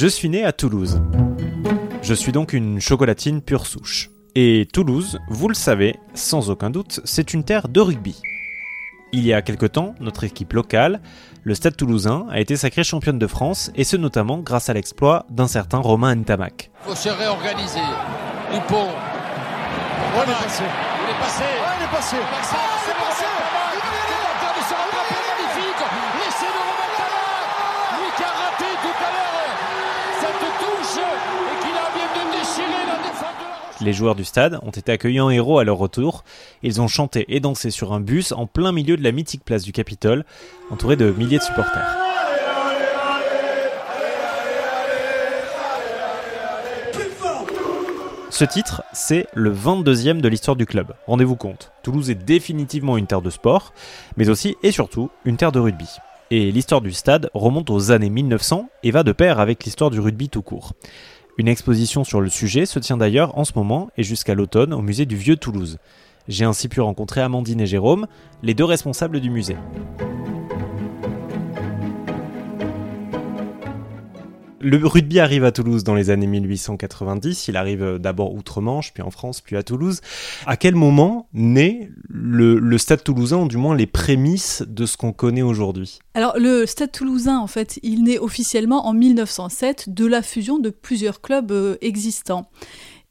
Je suis né à Toulouse. Je suis donc une chocolatine pure souche. Et Toulouse, vous le savez, sans aucun doute, c'est une terre de rugby. Il y a quelque temps, notre équipe locale, le Stade toulousain, a été sacrée championne de France, et ce notamment grâce à l'exploit d'un certain Romain Ntamak. Il faut se réorganiser. Dupont. Il est passé. Il est passé. Ouais, il est passé. Passé, c'est passé. Tentateur de se rattraper, magnifique. L'essai de Romain Tamac. Lui qui a raté tout à l'heure cette touche et qui a bien de déchirer la défense de la Rochelle. Les joueurs du stade ont été accueillis en héros à leur retour. Ils ont chanté et dansé sur un bus en plein milieu de la mythique place du Capitole, entouré de milliers de supporters. Ce titre, c'est le 22e de l'histoire du club. Rendez-vous compte, Toulouse est définitivement une terre de sport, mais aussi et surtout une terre de rugby. Et l'histoire du stade remonte aux années 1900 et va de pair avec l'histoire du rugby tout court. Une exposition sur le sujet se tient d'ailleurs en ce moment et jusqu'à l'automne au musée du Vieux Toulouse. J'ai ainsi pu rencontrer Amandine et Jérôme, les deux responsables du musée. Le rugby arrive à Toulouse dans les années 1890. Il arrive d'abord outre-Manche, puis en France, puis à Toulouse. À quel moment naît le, le stade toulousain, ou du moins les prémices de ce qu'on connaît aujourd'hui? Alors, le Stade toulousain, en fait, il naît officiellement en 1907 de la fusion de plusieurs clubs euh, existants.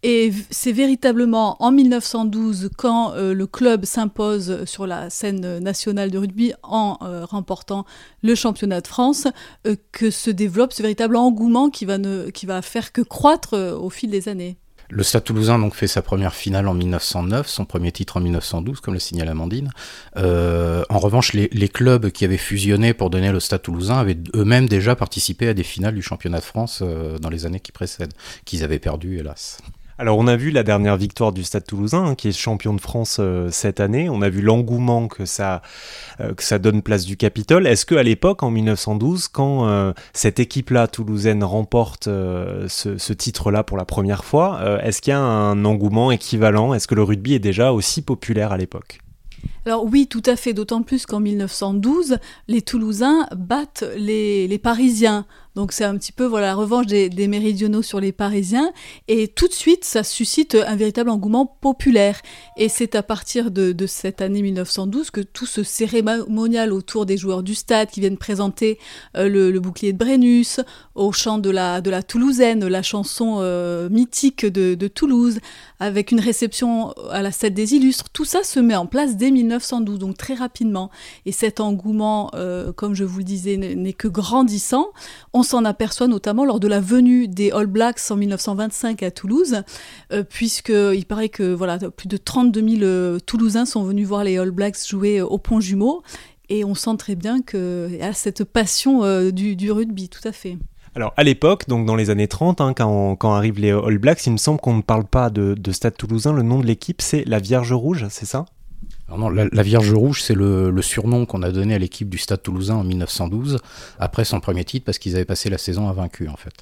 Et c'est véritablement en 1912, quand euh, le club s'impose sur la scène nationale de rugby en euh, remportant le championnat de France, euh, que se développe ce véritable engouement qui va, faire que croître au fil des années. Le Stade Toulousain donc fait sa première finale en 1909, son premier titre en 1912, comme le signale Amandine. En revanche, les, clubs qui avaient fusionné pour donner le Stade Toulousain avaient eux-mêmes déjà participé à des finales du championnat de France dans les années qui précèdent, qu'ils avaient perdu, hélas. Alors on a vu la dernière victoire du Stade Toulousain, hein, qui est champion de France euh, cette année. On a vu l'engouement que ça euh, que ça donne place du Capitole. Est-ce que à l'époque, en 1912, quand euh, cette équipe-là toulousaine remporte ce, ce titre-là pour la première fois, est-ce qu'il y a un engouement équivalent? Est-ce que le rugby est déjà aussi populaire à l'époque? Alors oui, tout à fait, d'autant plus qu'en 1912, les Toulousains battent les, les Parisiens. Donc c'est un petit peu voilà, la revanche des, méridionaux sur les Parisiens. Et tout de suite, ça suscite un véritable engouement populaire. Et c'est à partir de, cette année 1912 que tout ce cérémonial autour des joueurs du stade qui viennent présenter euh, le, bouclier de Brennus, au chant de la, de la Toulousaine, la chanson euh, mythique de, Toulouse, avec une réception à la Cède des Illustres, tout ça se met en place dès 1912, donc très rapidement. Et cet engouement, euh, comme je vous le disais, n'est que grandissant. S'en aperçoit notamment lors de la venue des All Blacks en 1925 à Toulouse, euh, puisqu'il paraît que voilà, plus de 32 000 euh, Toulousains sont venus voir les All Blacks jouer au Pont Jumeau. Et on sent très bien qu'il y a cette passion euh, du, rugby, tout à fait. Alors à l'époque, donc dans les années 30, hein, quand, arrivent les All Blacks, il me semble qu'on ne parle pas de Stade Toulousain. Le nom de l'équipe, c'est la Vierge Rouge, c'est ça? La, Vierge Rouge, c'est le, surnom qu'on a donné à l'équipe du Stade Toulousain en 1912, après son premier titre, parce qu'ils avaient passé la saison invaincus, en fait.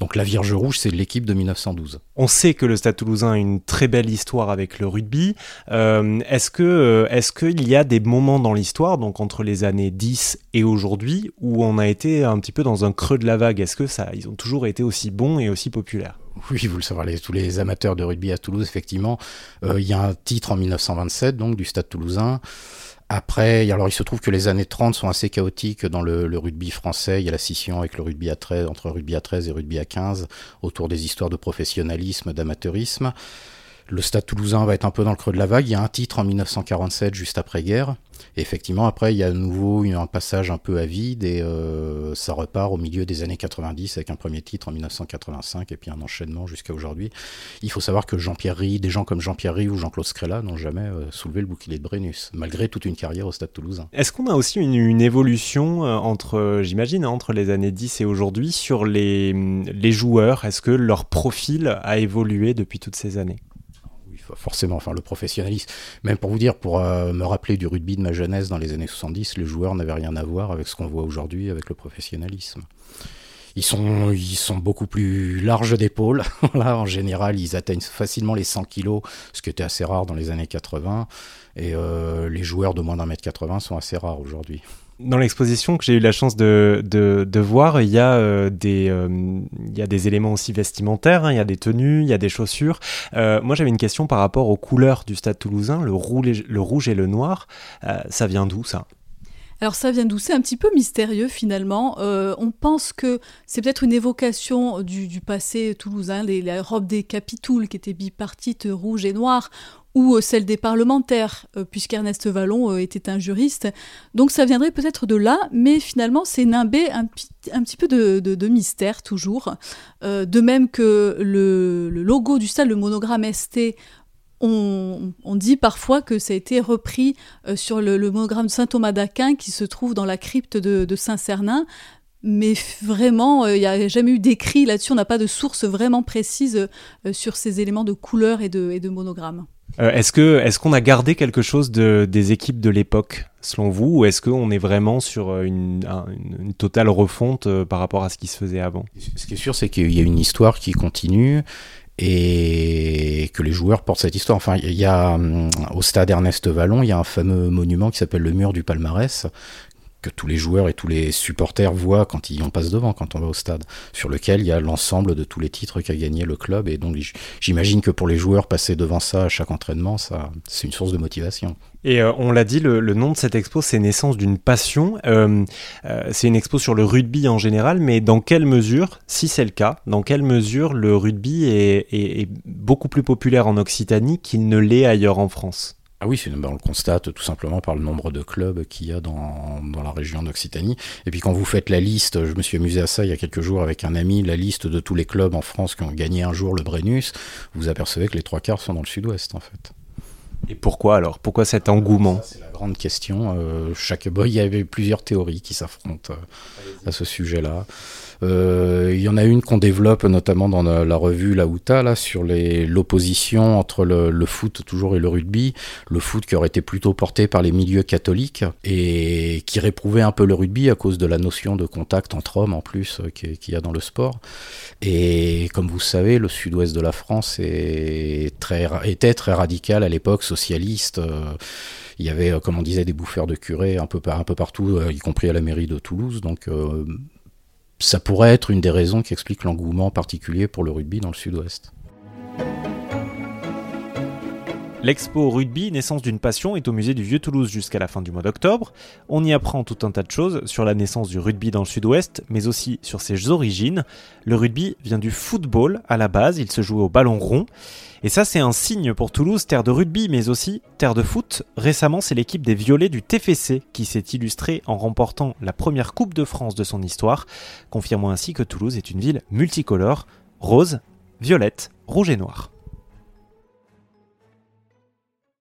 Donc la Vierge Rouge, c'est l'équipe de 1912. On sait que le Stade Toulousain a une très belle histoire avec le rugby. Euh, est-ce que euh, est-ce qu'il y a des moments dans l'histoire, donc entre les années 10 et aujourd'hui, où on a été un petit peu dans un creux de la vague? Est-ce que ça, ils ont toujours été aussi bons et aussi populaires? Oui, vous le savez, tous les amateurs de rugby à Toulouse, effectivement. Euh, Il y a un titre en 1927, donc, du Stade Toulousain. Après, alors il se trouve que les années 30 sont assez chaotiques dans le, le rugby français. Il y a la scission avec le rugby à 13, entre rugby à 13 et rugby à 15, autour des histoires de professionnalisme, d'amateurisme. Le Stade Toulousain va être un peu dans le creux de la vague. Il y a un titre en 1947, juste après-guerre. Et effectivement, après, il y a à nouveau un passage un peu à vide et euh, ça repart au milieu des années 90 avec un premier titre en 1985 et puis un enchaînement jusqu'à aujourd'hui. Il faut savoir que Jean-Pierre Rie, des gens comme Jean-Pierre Rie ou Jean-Claude Scrella n'ont jamais euh, soulevé le bouclier de Brennus, malgré toute une carrière au Stade Toulousain. Est-ce qu'on a aussi une, une évolution euh, entre, j'imagine, hein, entre les années 10 et aujourd'hui sur les, les joueurs? Est-ce que leur profil a évolué depuis toutes ces années? Forcément, enfin le professionnalisme. Même pour vous dire, pour euh, me rappeler du rugby de ma jeunesse dans les années 70, les joueurs n'avaient rien à voir avec ce qu'on voit aujourd'hui avec le professionnalisme. Ils sont, beaucoup plus larges d'épaules. En général, ils atteignent facilement les 100 kilos, ce qui était assez rare dans les années 80. Et euh, les joueurs de moins d'un mètre 80 sont assez rares aujourd'hui. Dans l'exposition que j'ai eu la chance de, de, voir, il y, a, des, il y a des éléments aussi vestimentaires, hein. il y a des tenues, il y a des chaussures. moi j'avais une question par rapport aux couleurs du stade toulousain, le rouge, et le noir. ça vient d'où ça? Alors ça vient d'où? C'est un petit peu mystérieux finalement. Euh, on pense que c'est peut-être une évocation du, passé toulousain, les, la robe des capitouls qui étaient bipartites rouge et noire, ou euh, celle des parlementaires, euh, puisqu'Ernest Vallon était un juriste. Donc ça viendrait peut-être de là, mais finalement c'est nimbé un, un, petit peu de, mystère toujours. de même que le, logo du stade, le monogramme ST, on, dit parfois que ça a été repris euh, sur le, monogramme saint Thomas d'Aquin qui se trouve dans la crypte de, Saint-Cernin. Mais vraiment, euh, il n'y a jamais eu d'écrit là-dessus. On n'a pas de source vraiment précise euh, sur ces éléments de couleur et de monogramme. Est-ce que est-ce qu'on a gardé quelque chose de, des équipes de l'époque, selon vous, ou est-ce qu'on est vraiment sur une, une, totale refonte par rapport à ce qui se faisait avant? Ce qui est sûr, c'est qu'il y a une histoire qui continue et que les joueurs portent cette histoire. Enfin, il y a hum, au stade Ernest Vallon, il y a un fameux monument qui s'appelle le mur du palmarès que tous les joueurs et tous les supporters voient quand ils en passent devant, quand on va au stade, sur lequel il y a l'ensemble de tous les titres qu'a gagné le club. Et donc j'imagine que pour les joueurs, passer devant ça à chaque entraînement, ça, c'est une source de motivation. Et euh, on l'a dit, le, nom de cette expo, c'est Naissance d'une passion. Euh, euh, c'est une expo sur le rugby en général, mais dans quelle mesure, si c'est le cas, dans quelle mesure le rugby est beaucoup plus populaire en Occitanie qu'il ne l'est ailleurs en France? Ah oui, ben, on le constate tout simplement par le nombre de clubs qu'il y a dans, dans la région d'Occitanie. Et puis quand vous faites la liste, je me suis amusé à ça il y a quelques jours avec un ami, la liste de tous les clubs en France qui ont gagné un jour le Brennus, vous apercevez que les trois quarts sont dans le sud-ouest en fait. Et pourquoi alors? Pourquoi cet engouement? Grande question. Euh, chaque boy, il y avait plusieurs théories qui s'affrontent euh, à ce sujet-là. Euh, il y en a une qu'on développe notamment dans la, revue La Outa, là, sur l'opposition entre le, foot toujours et le rugby. Le foot qui aurait été plutôt porté par les milieux catholiques et qui réprouvait un peu le rugby à cause de la notion de contact entre hommes en plus qu'il y a dans le sport. Et comme vous savez, le sud-ouest de la France est très, était très radical à l'époque, socialiste. Il y avait, comme on disait, des bouffeurs de curés un peu, un peu partout, y compris à la mairie de Toulouse. Donc ça pourrait être une des raisons qui explique l'engouement particulier pour le rugby dans le sud-ouest. L'expo rugby, naissance d'une passion, est au musée du Vieux-Toulouse jusqu'à la fin du mois d'octobre. On y apprend tout un tas de choses sur la naissance du rugby dans le sud-ouest, mais aussi sur ses origines. Le rugby vient du football à la base, il se joue au ballon rond. Et ça, c'est un signe pour Toulouse, terre de rugby, mais aussi terre de foot. Récemment, c'est l'équipe des Violets du TFC qui s'est illustrée en remportant la première Coupe de France de son histoire, confirmant ainsi que Toulouse est une ville multicolore, rose, violette, rouge et noir.